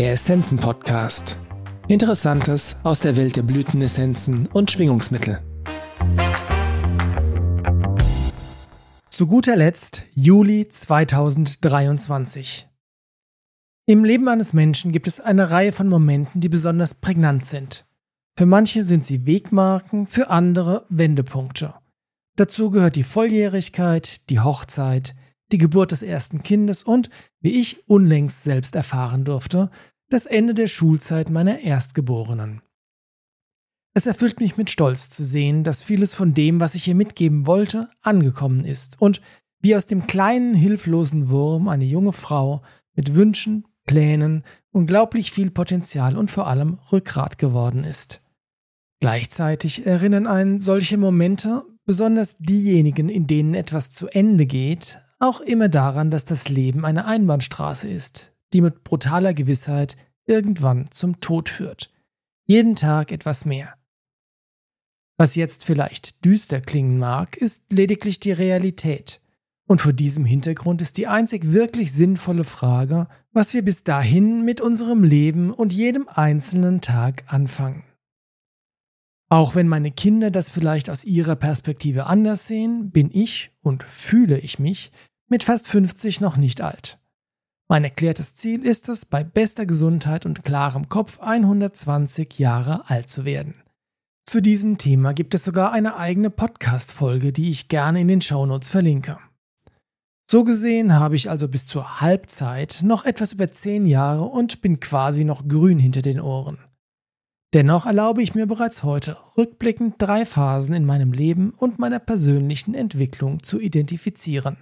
Der Essenzen-Podcast. Interessantes aus der Welt der Blütenessenzen und Schwingungsmittel. Zu guter Letzt Juli 2023. Im Leben eines Menschen gibt es eine Reihe von Momenten, die besonders prägnant sind. Für manche sind sie Wegmarken, für andere Wendepunkte. Dazu gehört die Volljährigkeit, die Hochzeit, die Geburt des ersten Kindes und, wie ich unlängst selbst erfahren durfte, das Ende der Schulzeit meiner Erstgeborenen. Es erfüllt mich mit Stolz zu sehen, dass vieles von dem, was ich ihr mitgeben wollte, angekommen ist und wie aus dem kleinen, hilflosen Wurm eine junge Frau mit Wünschen, Plänen, unglaublich viel Potenzial und vor allem Rückgrat geworden ist. Gleichzeitig erinnern einen solche Momente, besonders diejenigen, in denen etwas zu Ende geht, auch immer daran, dass das Leben eine Einbahnstraße ist, die mit brutaler Gewissheit irgendwann zum Tod führt. Jeden Tag etwas mehr. Was jetzt vielleicht düster klingen mag, ist lediglich die Realität. Und vor diesem Hintergrund ist die einzig wirklich sinnvolle Frage, was wir bis dahin mit unserem Leben und jedem einzelnen Tag anfangen. Auch wenn meine Kinder das vielleicht aus ihrer Perspektive anders sehen, bin ich und fühle ich mich mit fast 50 noch nicht alt. Mein erklärtes Ziel ist es, bei bester Gesundheit und klarem Kopf 120 Jahre alt zu werden. Zu diesem Thema gibt es sogar eine eigene Podcast-Folge, die ich gerne in den Shownotes verlinke. So gesehen habe ich also bis zur Halbzeit noch etwas über 10 Jahre und bin quasi noch grün hinter den Ohren. Dennoch erlaube ich mir bereits heute rückblickend drei Phasen in meinem Leben und meiner persönlichen Entwicklung zu identifizieren.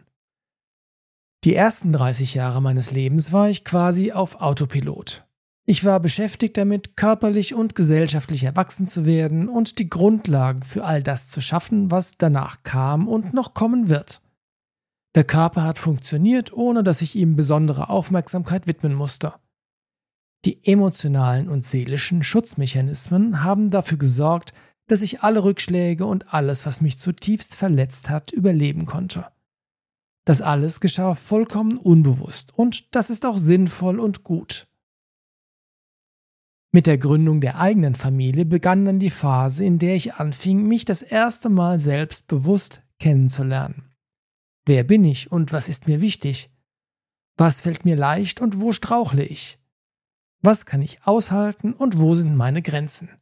Die ersten 30 Jahre meines Lebens war ich quasi auf Autopilot. Ich war beschäftigt damit, körperlich und gesellschaftlich erwachsen zu werden und die Grundlagen für all das zu schaffen, was danach kam und noch kommen wird. Der Körper hat funktioniert, ohne dass ich ihm besondere Aufmerksamkeit widmen musste. Die emotionalen und seelischen Schutzmechanismen haben dafür gesorgt, dass ich alle Rückschläge und alles, was mich zutiefst verletzt hat, überleben konnte. Das alles geschah vollkommen unbewusst und das ist auch sinnvoll und gut. Mit der Gründung der eigenen Familie begann dann die Phase, in der ich anfing, mich das erste Mal selbst bewusst kennenzulernen. Wer bin ich und was ist mir wichtig? Was fällt mir leicht und wo strauchle ich? Was kann ich aushalten und wo sind meine Grenzen?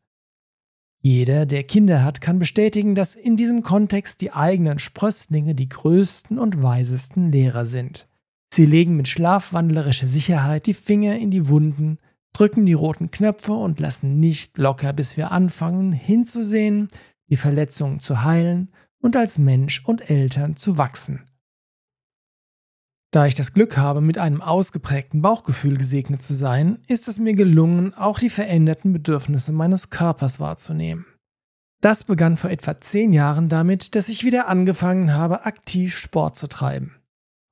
Jeder, der Kinder hat, kann bestätigen, dass in diesem Kontext die eigenen Sprösslinge die größten und weisesten Lehrer sind. Sie legen mit schlafwandlerischer Sicherheit die Finger in die Wunden, drücken die roten Knöpfe und lassen nicht locker, bis wir anfangen hinzusehen, die Verletzungen zu heilen und als Mensch und Eltern zu wachsen. Da ich das Glück habe, mit einem ausgeprägten Bauchgefühl gesegnet zu sein, ist es mir gelungen, auch die veränderten Bedürfnisse meines Körpers wahrzunehmen. Das begann vor etwa zehn Jahren damit, dass ich wieder angefangen habe, aktiv Sport zu treiben.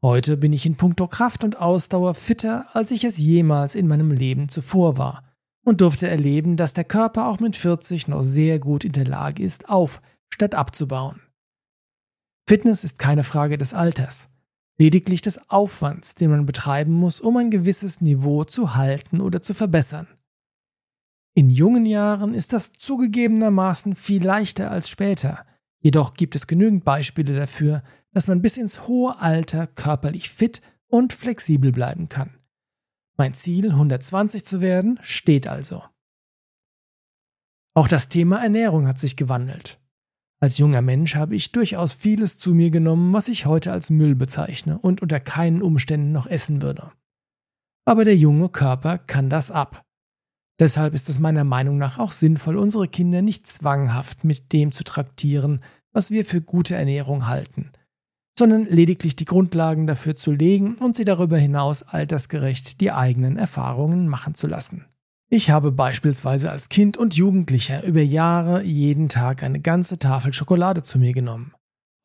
Heute bin ich in puncto Kraft und Ausdauer fitter, als ich es jemals in meinem Leben zuvor war und durfte erleben, dass der Körper auch mit 40 noch sehr gut in der Lage ist, auf statt abzubauen. Fitness ist keine Frage des Alters lediglich des Aufwands, den man betreiben muss, um ein gewisses Niveau zu halten oder zu verbessern. In jungen Jahren ist das zugegebenermaßen viel leichter als später, jedoch gibt es genügend Beispiele dafür, dass man bis ins hohe Alter körperlich fit und flexibel bleiben kann. Mein Ziel, 120 zu werden, steht also. Auch das Thema Ernährung hat sich gewandelt. Als junger Mensch habe ich durchaus vieles zu mir genommen, was ich heute als Müll bezeichne und unter keinen Umständen noch essen würde. Aber der junge Körper kann das ab. Deshalb ist es meiner Meinung nach auch sinnvoll, unsere Kinder nicht zwanghaft mit dem zu traktieren, was wir für gute Ernährung halten, sondern lediglich die Grundlagen dafür zu legen und sie darüber hinaus altersgerecht die eigenen Erfahrungen machen zu lassen. Ich habe beispielsweise als Kind und Jugendlicher über Jahre jeden Tag eine ganze Tafel Schokolade zu mir genommen.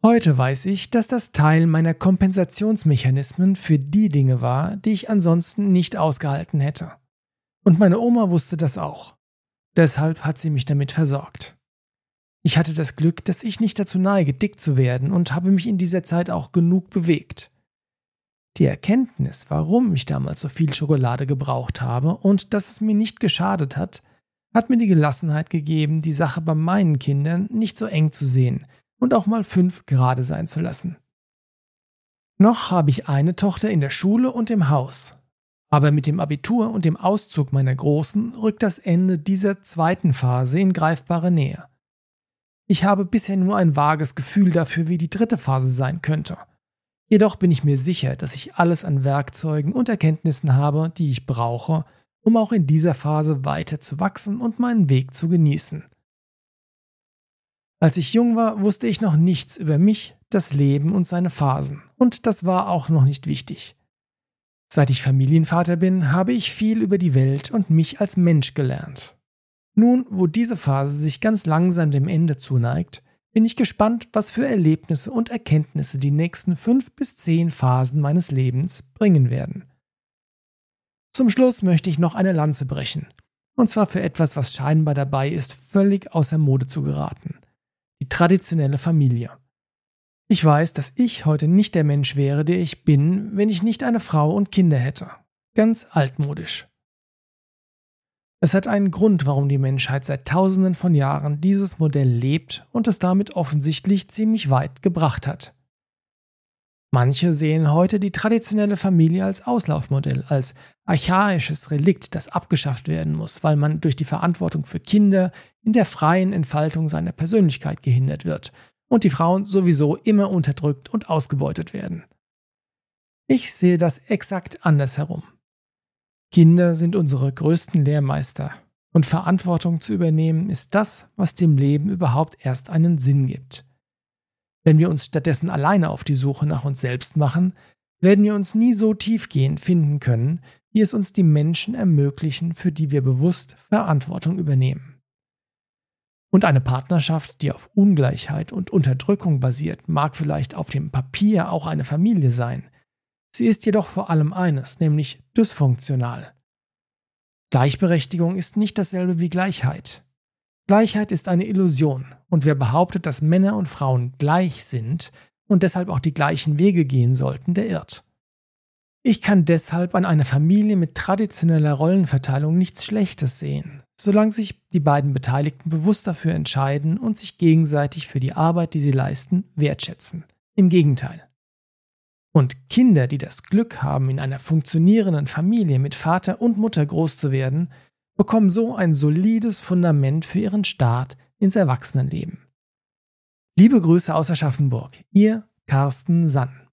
Heute weiß ich, dass das Teil meiner Kompensationsmechanismen für die Dinge war, die ich ansonsten nicht ausgehalten hätte. Und meine Oma wusste das auch. Deshalb hat sie mich damit versorgt. Ich hatte das Glück, dass ich nicht dazu neige, dick zu werden und habe mich in dieser Zeit auch genug bewegt. Die Erkenntnis, warum ich damals so viel Schokolade gebraucht habe und dass es mir nicht geschadet hat, hat mir die Gelassenheit gegeben, die Sache bei meinen Kindern nicht so eng zu sehen und auch mal fünf gerade sein zu lassen. Noch habe ich eine Tochter in der Schule und im Haus. Aber mit dem Abitur und dem Auszug meiner Großen rückt das Ende dieser zweiten Phase in greifbare Nähe. Ich habe bisher nur ein vages Gefühl dafür, wie die dritte Phase sein könnte. Jedoch bin ich mir sicher, dass ich alles an Werkzeugen und Erkenntnissen habe, die ich brauche, um auch in dieser Phase weiter zu wachsen und meinen Weg zu genießen. Als ich jung war, wusste ich noch nichts über mich, das Leben und seine Phasen, und das war auch noch nicht wichtig. Seit ich Familienvater bin, habe ich viel über die Welt und mich als Mensch gelernt. Nun, wo diese Phase sich ganz langsam dem Ende zuneigt, bin ich gespannt, was für Erlebnisse und Erkenntnisse die nächsten fünf bis zehn Phasen meines Lebens bringen werden. Zum Schluss möchte ich noch eine Lanze brechen. Und zwar für etwas, was scheinbar dabei ist, völlig außer Mode zu geraten. Die traditionelle Familie. Ich weiß, dass ich heute nicht der Mensch wäre, der ich bin, wenn ich nicht eine Frau und Kinder hätte. Ganz altmodisch. Es hat einen Grund, warum die Menschheit seit Tausenden von Jahren dieses Modell lebt und es damit offensichtlich ziemlich weit gebracht hat. Manche sehen heute die traditionelle Familie als Auslaufmodell, als archaisches Relikt, das abgeschafft werden muss, weil man durch die Verantwortung für Kinder in der freien Entfaltung seiner Persönlichkeit gehindert wird und die Frauen sowieso immer unterdrückt und ausgebeutet werden. Ich sehe das exakt andersherum. Kinder sind unsere größten Lehrmeister und Verantwortung zu übernehmen ist das, was dem Leben überhaupt erst einen Sinn gibt. Wenn wir uns stattdessen alleine auf die Suche nach uns selbst machen, werden wir uns nie so tiefgehend finden können, wie es uns die Menschen ermöglichen, für die wir bewusst Verantwortung übernehmen. Und eine Partnerschaft, die auf Ungleichheit und Unterdrückung basiert, mag vielleicht auf dem Papier auch eine Familie sein. Sie ist jedoch vor allem eines, nämlich dysfunktional. Gleichberechtigung ist nicht dasselbe wie Gleichheit. Gleichheit ist eine Illusion, und wer behauptet, dass Männer und Frauen gleich sind und deshalb auch die gleichen Wege gehen sollten, der irrt. Ich kann deshalb an einer Familie mit traditioneller Rollenverteilung nichts Schlechtes sehen, solange sich die beiden Beteiligten bewusst dafür entscheiden und sich gegenseitig für die Arbeit, die sie leisten, wertschätzen. Im Gegenteil. Und Kinder, die das Glück haben, in einer funktionierenden Familie mit Vater und Mutter groß zu werden, bekommen so ein solides Fundament für ihren Start ins Erwachsenenleben. Liebe Grüße aus Aschaffenburg, ihr Carsten Sann.